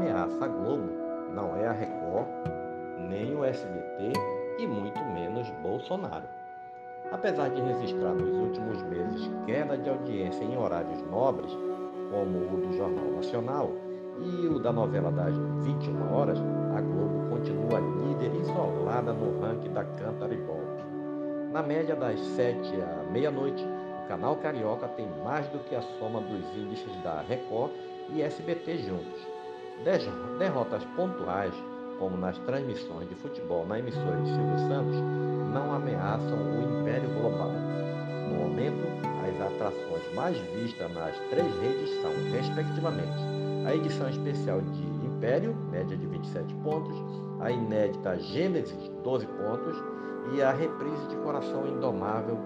ameaça Globo não é a Record, nem o SBT e muito menos Bolsonaro. Apesar de registrar nos últimos meses queda de audiência em horários nobres, como o do Jornal Nacional e o da novela das 21 horas, a Globo continua líder isolada no ranking da Cantar Ibope. Na média das 7 à meia-noite, o canal Carioca tem mais do que a soma dos índices da Record e SBT juntos. Derrotas pontuais, como nas transmissões de futebol na emissora de Silvio Santos, não ameaçam o império global. No momento, as atrações mais vistas nas três redes são, respectivamente, a edição especial de Império, média de 27 pontos, a inédita Gênesis, 12 pontos, e a reprise de Coração Indomável,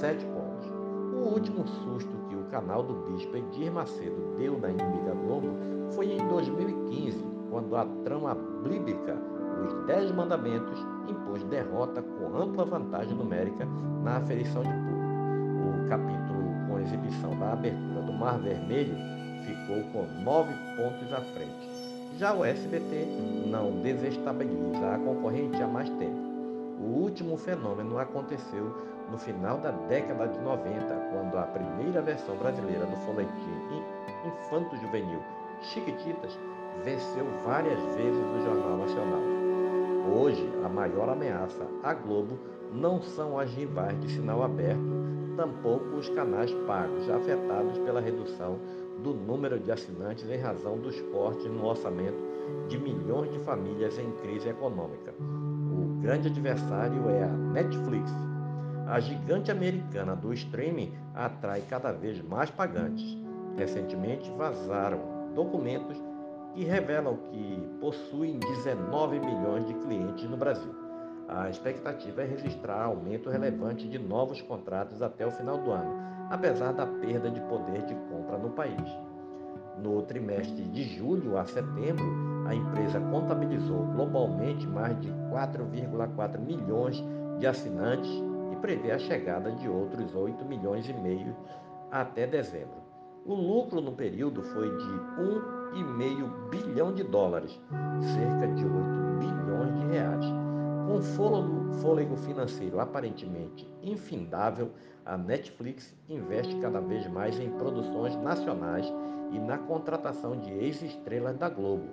7 pontos. O último susto que o canal do Bispo Edir Macedo deu na inimiga Globo foi em 2015, quando a trama bíblica Os Dez Mandamentos impôs derrota com ampla vantagem numérica na aferição de público. O capítulo com exibição da abertura do Mar Vermelho ficou com nove pontos à frente. Já o SBT não desestabiliza a concorrente há mais tempo. O último fenômeno aconteceu no final da década de 90, quando a primeira versão brasileira do folhetim infanto-juvenil Chiquititas venceu várias vezes o Jornal Nacional. Hoje, a maior ameaça à Globo não são as rivais de sinal aberto, tampouco os canais pagos, afetados pela redução do número de assinantes em razão dos cortes no orçamento de milhões de famílias em crise econômica. Grande adversário é a Netflix. A gigante americana do streaming atrai cada vez mais pagantes. Recentemente vazaram documentos que revelam que possuem 19 milhões de clientes no Brasil. A expectativa é registrar aumento relevante de novos contratos até o final do ano, apesar da perda de poder de compra no país. No trimestre de julho a setembro, a empresa contabilizou globalmente mais de 4,4 milhões de assinantes e prevê a chegada de outros 8 milhões e meio até dezembro. O lucro no período foi de 1 1,5 bilhão de dólares, cerca de 8 bilhões de reais. Com fôlego financeiro aparentemente infindável, a Netflix investe cada vez mais em produções nacionais e na contratação de ex-estrelas da Globo.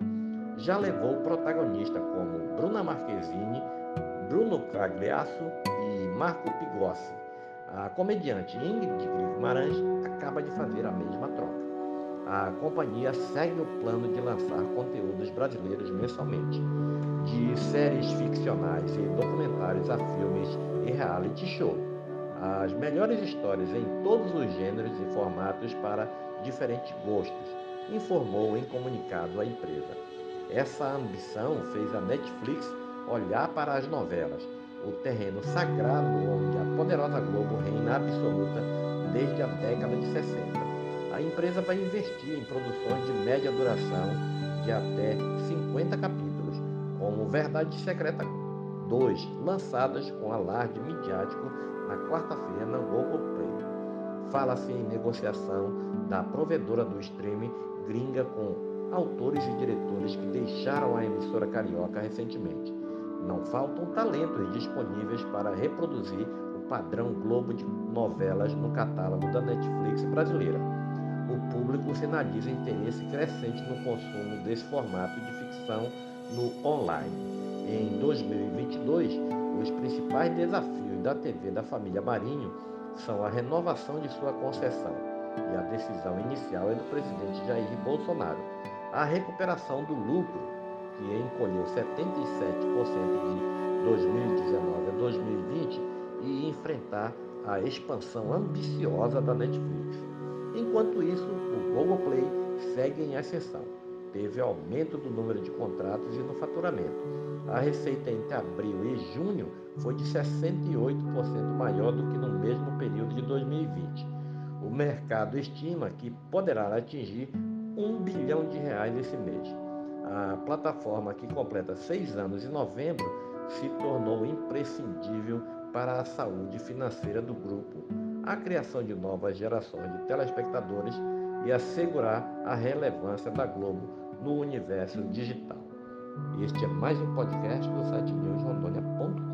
Já levou protagonistas como Bruna Marquezine, Bruno Cagliasso e Marco Pigossi. A comediante Ingrid Guimarães acaba de fazer a mesma troca a companhia segue o plano de lançar conteúdos brasileiros mensalmente, de séries ficcionais e documentários a filmes e reality show. As melhores histórias em todos os gêneros e formatos para diferentes gostos, informou em comunicado a empresa. Essa ambição fez a Netflix olhar para as novelas, o terreno sagrado onde a poderosa Globo reina absoluta desde a década de 60 a empresa vai investir em produções de média duração de até 50 capítulos, como Verdade Secreta 2, lançadas com alarde midiático na quarta-feira na Google Play. Fala-se em negociação da provedora do streaming gringa com autores e diretores que deixaram a emissora carioca recentemente. Não faltam talentos disponíveis para reproduzir o padrão Globo de novelas no catálogo da Netflix brasileira o público sinaliza interesse crescente no consumo desse formato de ficção no online. Em 2022, os principais desafios da TV da família Marinho são a renovação de sua concessão e a decisão inicial é do presidente Jair Bolsonaro, a recuperação do lucro, que encolheu 77% de 2019 a 2020, e enfrentar a expansão ambiciosa da Netflix. Enquanto isso, o Google Play segue em ascensão. Teve aumento do número de contratos e no faturamento. A receita entre abril e junho foi de 68% maior do que no mesmo período de 2020. O mercado estima que poderá atingir um bilhão de reais esse mês. A plataforma, que completa seis anos em novembro, se tornou imprescindível para a saúde financeira do grupo a criação de novas gerações de telespectadores e assegurar a relevância da Globo no universo digital. Este é mais um podcast do site newsrondônia.com.